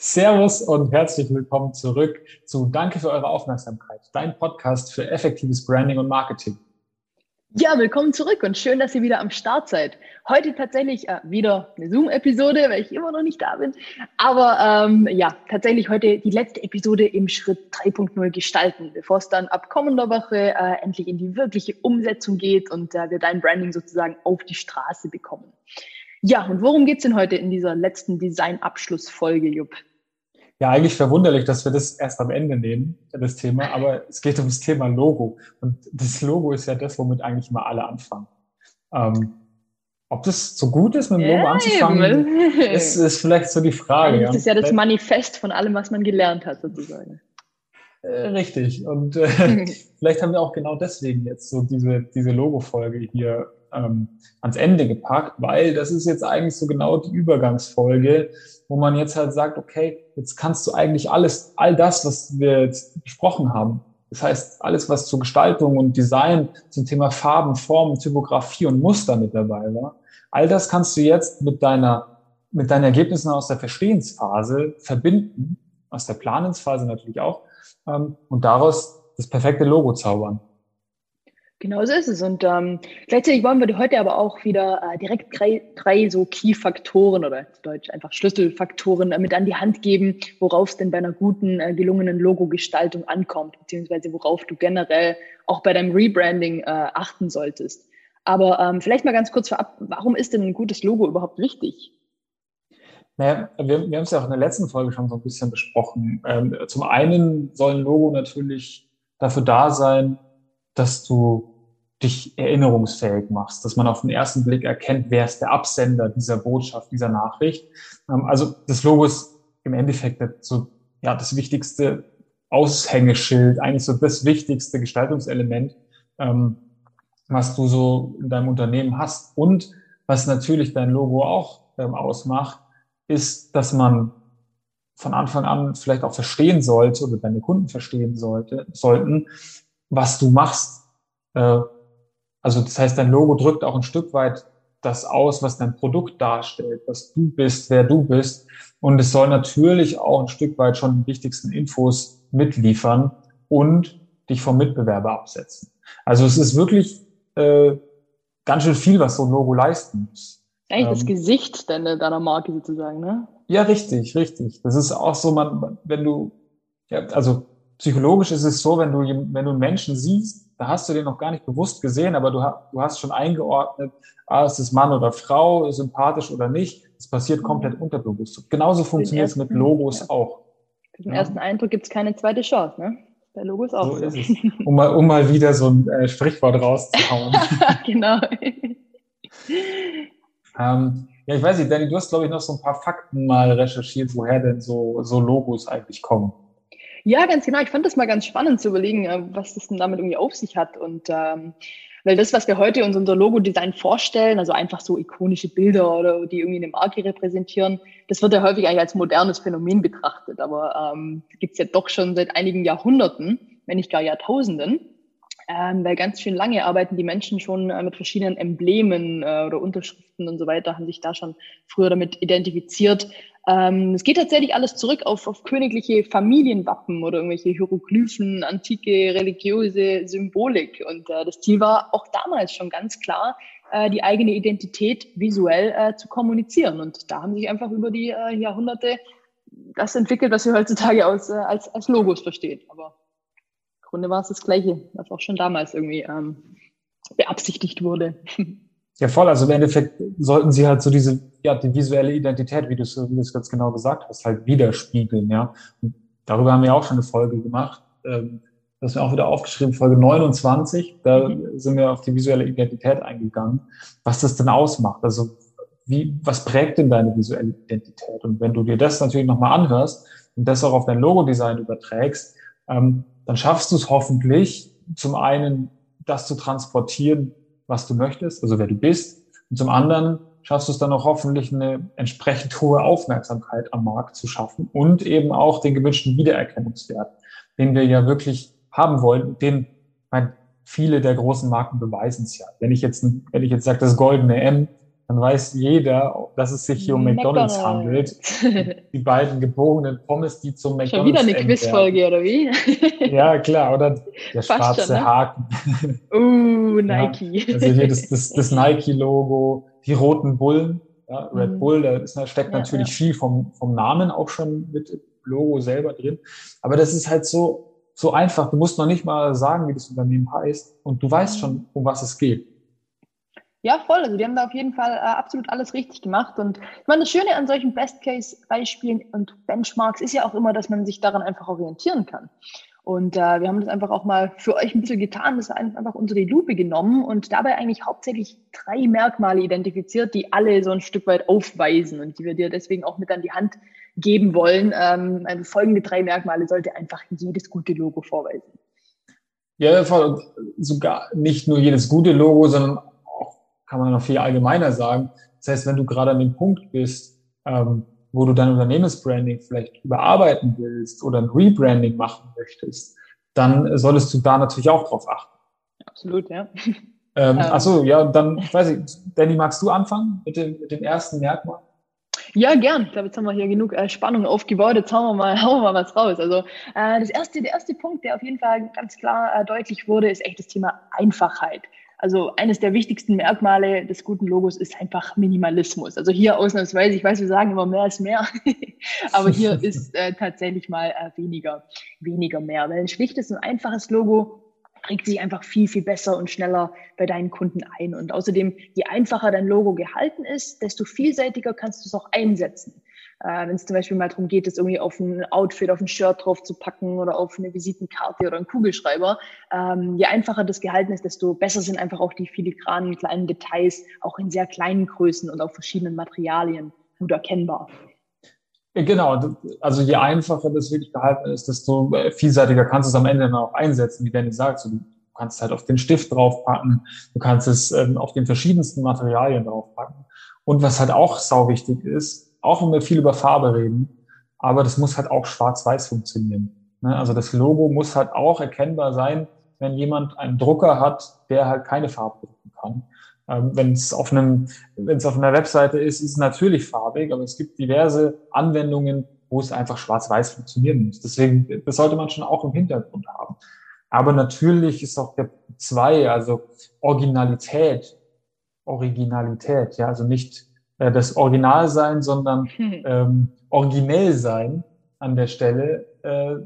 Servus und herzlich willkommen zurück zu Danke für eure Aufmerksamkeit, dein Podcast für effektives Branding und Marketing. Ja, willkommen zurück und schön, dass ihr wieder am Start seid. Heute tatsächlich äh, wieder eine Zoom-Episode, weil ich immer noch nicht da bin. Aber ähm, ja, tatsächlich heute die letzte Episode im Schritt 3.0 gestalten, bevor es dann ab kommender Woche äh, endlich in die wirkliche Umsetzung geht und äh, wir dein Branding sozusagen auf die Straße bekommen. Ja, und worum geht's denn heute in dieser letzten Design-Abschlussfolge, Jupp? Ja, eigentlich verwunderlich, dass wir das erst am Ende nehmen, das Thema, aber es geht ums Thema Logo. Und das Logo ist ja das, womit eigentlich mal alle anfangen. Ähm, ob das so gut ist, mit dem Logo ja, anzufangen, ist, ist vielleicht so die Frage. Das ist ja das Manifest von allem, was man gelernt hat, sozusagen. Äh, richtig. Und äh, vielleicht haben wir auch genau deswegen jetzt so diese, diese Logo-Folge hier ähm, ans Ende gepackt, weil das ist jetzt eigentlich so genau die Übergangsfolge wo man jetzt halt sagt, okay, jetzt kannst du eigentlich alles, all das, was wir jetzt besprochen haben, das heißt, alles, was zur Gestaltung und Design zum Thema Farben, Formen, Typografie und Muster mit dabei war, all das kannst du jetzt mit deiner, mit deinen Ergebnissen aus der Verstehensphase verbinden, aus der Planensphase natürlich auch, ähm, und daraus das perfekte Logo zaubern. Genau so ist es. Und ähm, gleichzeitig wollen wir heute aber auch wieder äh, direkt drei, drei so Key-Faktoren oder zu Deutsch einfach Schlüsselfaktoren äh, mit an die Hand geben, worauf es denn bei einer guten, äh, gelungenen Logo-Gestaltung ankommt, beziehungsweise worauf du generell auch bei deinem Rebranding äh, achten solltest. Aber ähm, vielleicht mal ganz kurz vorab, warum ist denn ein gutes Logo überhaupt wichtig? Naja, wir, wir haben es ja auch in der letzten Folge schon so ein bisschen besprochen. Ähm, zum einen soll ein Logo natürlich dafür da sein, dass du dich erinnerungsfähig machst, dass man auf den ersten Blick erkennt, wer ist der Absender dieser Botschaft, dieser Nachricht. Ähm, also das Logo ist im Endeffekt so ja das wichtigste Aushängeschild, eigentlich so das wichtigste Gestaltungselement, ähm, was du so in deinem Unternehmen hast. Und was natürlich dein Logo auch ähm, ausmacht, ist, dass man von Anfang an vielleicht auch verstehen sollte oder deine Kunden verstehen sollte, sollten, was du machst. Äh, also das heißt, dein Logo drückt auch ein Stück weit das aus, was dein Produkt darstellt, was du bist, wer du bist. Und es soll natürlich auch ein Stück weit schon die wichtigsten Infos mitliefern und dich vom Mitbewerber absetzen. Also es ist wirklich äh, ganz schön viel, was so ein Logo leisten muss. Eigentlich ähm, das Gesicht deiner, deiner Marke sozusagen, ne? Ja, richtig, richtig. Das ist auch so, man, wenn du, ja, also psychologisch ist es so, wenn du, wenn du einen Menschen siehst, da hast du den noch gar nicht bewusst gesehen, aber du, du hast schon eingeordnet, ah, ist es Mann oder Frau, sympathisch oder nicht. Das passiert komplett mhm. unterbewusst. Genauso funktioniert es mit Logos ja. auch. Für den ja. ersten Eindruck gibt es keine zweite Chance, ne? Bei Logos auch. So, so. ist es. Um mal, um mal wieder so ein äh, Sprichwort rauszuhauen. genau. ähm, ja, ich weiß nicht, Danny, du hast, glaube ich, noch so ein paar Fakten mal recherchiert, woher denn so, so Logos eigentlich kommen. Ja, ganz genau. Ich fand das mal ganz spannend zu überlegen, äh, was das denn damit irgendwie auf sich hat. Und ähm, weil das, was wir heute uns unser Logo-Design vorstellen, also einfach so ikonische Bilder oder die irgendwie eine Marke repräsentieren, das wird ja häufig eigentlich als modernes Phänomen betrachtet. Aber ähm, gibt es ja doch schon seit einigen Jahrhunderten, wenn nicht gar Jahrtausenden. Ähm, weil ganz schön lange arbeiten die Menschen schon äh, mit verschiedenen Emblemen äh, oder Unterschriften und so weiter, haben sich da schon früher damit identifiziert, ähm, es geht tatsächlich alles zurück auf, auf königliche Familienwappen oder irgendwelche Hieroglyphen, antike religiöse Symbolik. Und äh, das Ziel war auch damals schon ganz klar, äh, die eigene Identität visuell äh, zu kommunizieren. Und da haben sich einfach über die äh, Jahrhunderte das entwickelt, was wir heutzutage aus, äh, als, als Logos verstehen. Aber im Grunde war es das Gleiche, was auch schon damals irgendwie ähm, beabsichtigt wurde. Ja, voll. Also im Endeffekt sollten sie halt so diese, ja, die visuelle Identität, wie du es wie du es ganz genau gesagt hast, halt widerspiegeln, ja. Und darüber haben wir auch schon eine Folge gemacht. Ähm, das haben wir auch wieder aufgeschrieben, Folge 29. Da mhm. sind wir auf die visuelle Identität eingegangen, was das denn ausmacht. Also wie, was prägt denn deine visuelle Identität? Und wenn du dir das natürlich nochmal anhörst und das auch auf dein Logo-Design überträgst, ähm, dann schaffst du es hoffentlich, zum einen das zu transportieren, was du möchtest, also wer du bist. Und zum anderen schaffst du es dann auch hoffentlich eine entsprechend hohe Aufmerksamkeit am Markt zu schaffen und eben auch den gewünschten Wiedererkennungswert, den wir ja wirklich haben wollen, den mein, viele der großen Marken beweisen es ja. Wenn ich jetzt, wenn ich jetzt sage, das goldene M, dann weiß jeder, dass es sich hier um McDonalds, McDonald's. handelt. Die beiden gebogenen Pommes, die zum McDonalds Schon wieder eine Quizfolge, oder wie? Ja, klar, oder der schwarze schon, ne? Haken. Uh, Nike. Ja, also hier das, das, das Nike-Logo, die roten Bullen, ja, Red mhm. Bull, da, ist, da steckt ja, natürlich viel vom, vom Namen auch schon mit Logo selber drin. Aber das ist halt so, so einfach. Du musst noch nicht mal sagen, wie das Unternehmen heißt und du weißt mhm. schon, um was es geht. Ja, voll. Also die haben da auf jeden Fall äh, absolut alles richtig gemacht. Und ich meine, das Schöne an solchen Best-Case-Beispielen und Benchmarks ist ja auch immer, dass man sich daran einfach orientieren kann. Und äh, wir haben das einfach auch mal für euch ein bisschen getan, das einfach unter die Lupe genommen und dabei eigentlich hauptsächlich drei Merkmale identifiziert, die alle so ein Stück weit aufweisen und die wir dir deswegen auch mit an die Hand geben wollen. Ähm, also folgende drei Merkmale sollte einfach jedes gute Logo vorweisen. Ja, sogar nicht nur jedes gute Logo, sondern kann man noch viel allgemeiner sagen. Das heißt, wenn du gerade an dem Punkt bist, ähm, wo du dein Unternehmensbranding vielleicht überarbeiten willst oder ein Rebranding machen möchtest, dann solltest du da natürlich auch drauf achten. Absolut, ja. Ähm, achso, ja, dann, weiß ich, Danny, magst du anfangen mit dem, mit dem ersten Merkmal? Ja, gern. Ich glaube, jetzt haben wir hier genug äh, Spannung aufgebaut. Jetzt hauen wir mal, hauen wir mal was raus. Also äh, das erste, der erste Punkt, der auf jeden Fall ganz klar äh, deutlich wurde, ist echt das Thema Einfachheit. Also eines der wichtigsten Merkmale des guten Logos ist einfach Minimalismus. Also hier ausnahmsweise, ich weiß, wir sagen immer mehr ist mehr, aber hier ist äh, tatsächlich mal äh, weniger, weniger mehr. Weil ein schlichtes und einfaches Logo prägt sich einfach viel, viel besser und schneller bei deinen Kunden ein. Und außerdem, je einfacher dein Logo gehalten ist, desto vielseitiger kannst du es auch einsetzen. Äh, Wenn es zum Beispiel mal darum geht, das irgendwie auf ein Outfit, auf ein Shirt drauf zu packen oder auf eine Visitenkarte oder einen Kugelschreiber. Ähm, je einfacher das gehalten ist, desto besser sind einfach auch die filigranen kleinen Details, auch in sehr kleinen Größen und auf verschiedenen Materialien gut erkennbar. Genau, also je einfacher das wirklich gehalten ist, desto äh, vielseitiger kannst du es am Ende dann auch einsetzen, wie Danny sagt. Du kannst halt auf den Stift draufpacken, du kannst es ähm, auf den verschiedensten Materialien draufpacken. Und was halt auch sau wichtig ist, auch wenn wir viel über Farbe reden, aber das muss halt auch schwarz-weiß funktionieren. Ne? Also das Logo muss halt auch erkennbar sein, wenn jemand einen Drucker hat, der halt keine Farbe drucken kann. Ähm, wenn es auf einem, wenn es auf einer Webseite ist, ist es natürlich farbig, aber es gibt diverse Anwendungen, wo es einfach schwarz-weiß funktionieren muss. Deswegen, das sollte man schon auch im Hintergrund haben. Aber natürlich ist auch der zwei, also Originalität, Originalität, ja, also nicht äh, das Original sein, sondern hm. ähm, originell sein an der Stelle äh,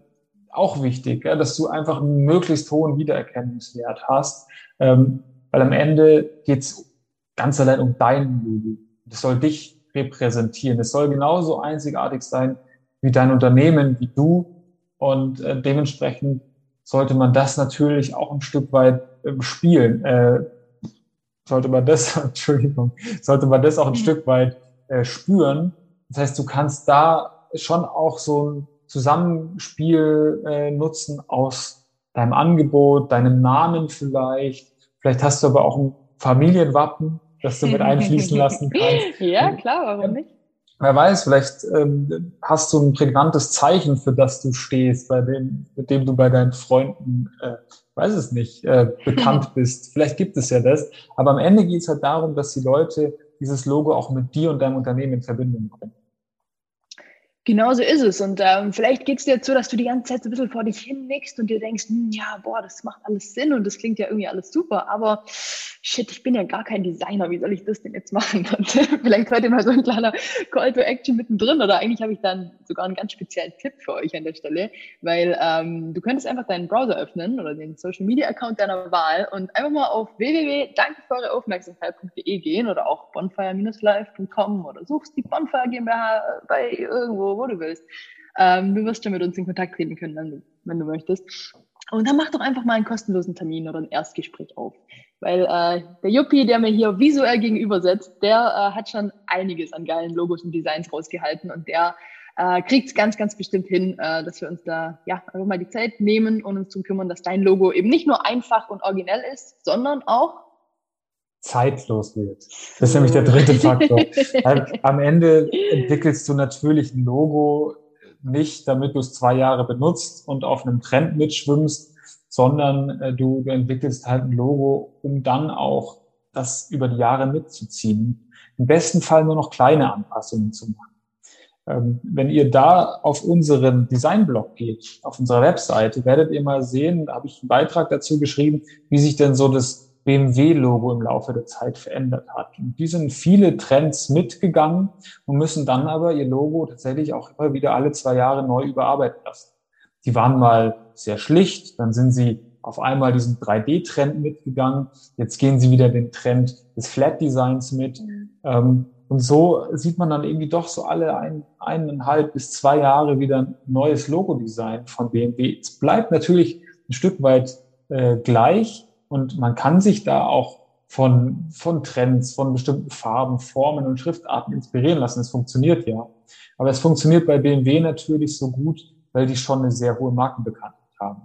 auch wichtig, ja, dass du einfach einen möglichst hohen Wiedererkennungswert hast, ähm, weil am Ende geht's ganz allein um dein Logo. Das soll dich repräsentieren. Es soll genauso einzigartig sein wie dein Unternehmen, wie du. Und äh, dementsprechend sollte man das natürlich auch ein Stück weit äh, spielen. Äh, sollte man das, Entschuldigung, sollte man das auch ein mhm. Stück weit äh, spüren. Das heißt, du kannst da schon auch so ein Zusammenspiel äh, nutzen aus deinem Angebot, deinem Namen vielleicht. Vielleicht hast du aber auch ein Familienwappen, das du mit einfließen lassen kannst. Ja, klar, warum nicht? Wer weiß, vielleicht ähm, hast du ein prägnantes Zeichen, für das du stehst, bei dem, mit dem du bei deinen Freunden äh, weiß es nicht, äh, bekannt bist. Vielleicht gibt es ja das. Aber am Ende geht es halt darum, dass die Leute dieses Logo auch mit dir und deinem Unternehmen in Verbindung bringen. Genauso ist es. Und ähm, vielleicht geht es dir jetzt so, dass du die ganze Zeit so ein bisschen vor dich hin nickst und dir denkst, hm, ja, boah, das macht alles Sinn und das klingt ja irgendwie alles super, aber shit, ich bin ja gar kein Designer, wie soll ich das denn jetzt machen? Und vielleicht heute mal so ein kleiner Call to Action mittendrin oder eigentlich habe ich dann sogar einen ganz speziellen Tipp für euch an der Stelle, weil ähm, du könntest einfach deinen Browser öffnen oder den Social Media Account deiner Wahl und einfach mal auf www.danke gehen oder auch bonfire-live.com oder suchst die Bonfire GmbH bei irgendwo wo du willst. Ähm, du wirst schon mit uns in Kontakt treten können, wenn du, wenn du möchtest. Und dann mach doch einfach mal einen kostenlosen Termin oder ein Erstgespräch auf. Weil äh, der Juppie, der mir hier visuell gegenüber sitzt, der äh, hat schon einiges an geilen Logos und Designs rausgehalten und der äh, kriegt es ganz, ganz bestimmt hin, äh, dass wir uns da ja einfach mal die Zeit nehmen und uns darum kümmern, dass dein Logo eben nicht nur einfach und originell ist, sondern auch zeitlos wird. Das ist nämlich der dritte Faktor. Am Ende entwickelst du natürlich ein Logo nicht, damit du es zwei Jahre benutzt und auf einem Trend mitschwimmst, sondern äh, du, du entwickelst halt ein Logo, um dann auch das über die Jahre mitzuziehen. Im besten Fall nur noch kleine Anpassungen zu machen. Ähm, wenn ihr da auf unseren Designblog geht, auf unserer Webseite, werdet ihr mal sehen, da habe ich einen Beitrag dazu geschrieben, wie sich denn so das BMW-Logo im Laufe der Zeit verändert hat. Und die sind viele Trends mitgegangen und müssen dann aber ihr Logo tatsächlich auch immer wieder alle zwei Jahre neu überarbeiten lassen. Die waren mal sehr schlicht, dann sind sie auf einmal diesen 3D-Trend mitgegangen. Jetzt gehen sie wieder den Trend des Flat Designs mit. Mhm. Ähm, und so sieht man dann irgendwie doch so alle ein, eineinhalb bis zwei Jahre wieder ein neues Logo-Design von BMW. Es bleibt natürlich ein Stück weit äh, gleich und man kann sich da auch von, von Trends, von bestimmten Farben, Formen und Schriftarten inspirieren lassen. Es funktioniert ja. Aber es funktioniert bei BMW natürlich so gut, weil die schon eine sehr hohe Markenbekanntheit haben.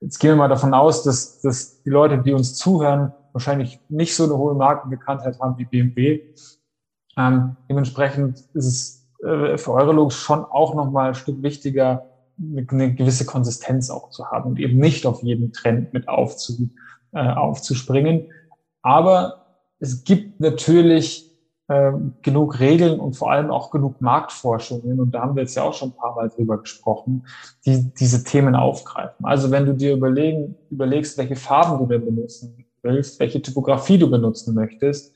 Jetzt gehen wir mal davon aus, dass, dass die Leute, die uns zuhören, wahrscheinlich nicht so eine hohe Markenbekanntheit haben wie BMW. Ähm, dementsprechend ist es äh, für eure Logos schon auch nochmal ein Stück wichtiger, eine gewisse Konsistenz auch zu haben und eben nicht auf jeden Trend mit aufzu, äh, aufzuspringen. Aber es gibt natürlich äh, genug Regeln und vor allem auch genug Marktforschungen, und da haben wir jetzt ja auch schon ein paar Mal drüber gesprochen, die diese Themen aufgreifen. Also wenn du dir überlegen, überlegst, welche Farben du denn benutzen willst, welche Typografie du benutzen möchtest,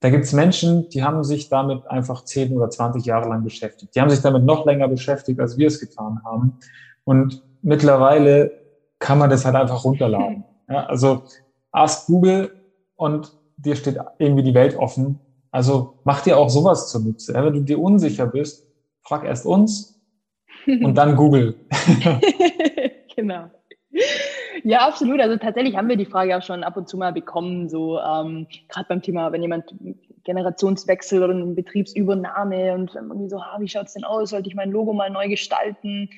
da gibt es Menschen, die haben sich damit einfach 10 oder 20 Jahre lang beschäftigt. Die haben sich damit noch länger beschäftigt, als wir es getan haben. Und mittlerweile kann man das halt einfach runterladen. Ja, also ask Google und dir steht irgendwie die Welt offen. Also mach dir auch sowas zunutze. Wenn du dir unsicher bist, frag erst uns und dann Google. genau. Ja, absolut. Also tatsächlich haben wir die Frage auch schon ab und zu mal bekommen, so ähm, gerade beim Thema, wenn jemand Generationswechsel oder eine Betriebsübernahme und irgendwie so, ah, wie schaut's denn aus? Sollte ich mein Logo mal neu gestalten?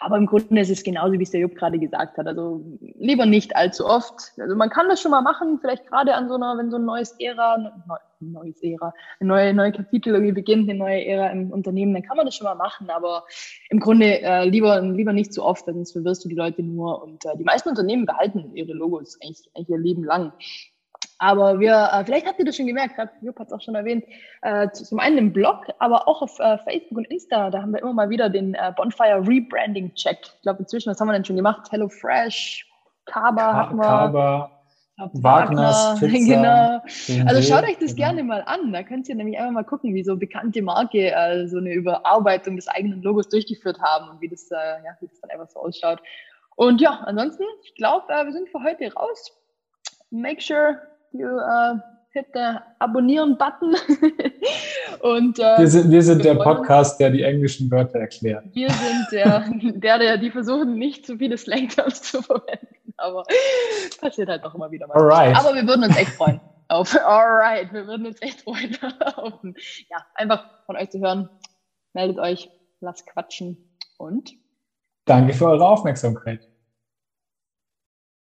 Aber im Grunde ist es genauso, wie es der Jupp gerade gesagt hat. Also lieber nicht allzu oft. Also man kann das schon mal machen, vielleicht gerade an so einer, wenn so ein neues Ära, ne, neues Ära, ein neue, neue Kapitel irgendwie beginnt, eine neue Ära im Unternehmen, dann kann man das schon mal machen. Aber im Grunde äh, lieber, lieber nicht zu oft, sonst verwirrst du die Leute nur. Und äh, die meisten Unternehmen behalten ihre Logos eigentlich, eigentlich ihr Leben lang. Aber wir, äh, vielleicht habt ihr das schon gemerkt, gerade Jupp hat es auch schon erwähnt, äh, zum einen im Blog, aber auch auf äh, Facebook und Insta, da haben wir immer mal wieder den äh, Bonfire Rebranding Check. Ich glaube inzwischen, was haben wir denn schon gemacht? HelloFresh, Kaba Ka hatten wir. Kaba. Wagner, genau. Also schaut euch das genau. gerne mal an. Da könnt ihr nämlich einfach mal gucken, wie so bekannte Marke äh, so eine Überarbeitung des eigenen Logos durchgeführt haben und wie das, äh, ja, wie das dann einfach so ausschaut. Und ja, ansonsten, ich glaube, äh, wir sind für heute raus. Make sure you uh, hit the Abonnieren-Button. und äh, wir sind, wir sind der Podcast, der die englischen Wörter erklärt. Wir sind der, der, der die versuchen, nicht zu viele Slang-Terms zu verwenden. Aber passiert halt doch immer wieder mal. Alright. Aber wir würden uns echt freuen. Auf, alright, wir würden uns echt freuen, auf, ja, einfach von euch zu hören. Meldet euch, lasst quatschen und danke für eure Aufmerksamkeit.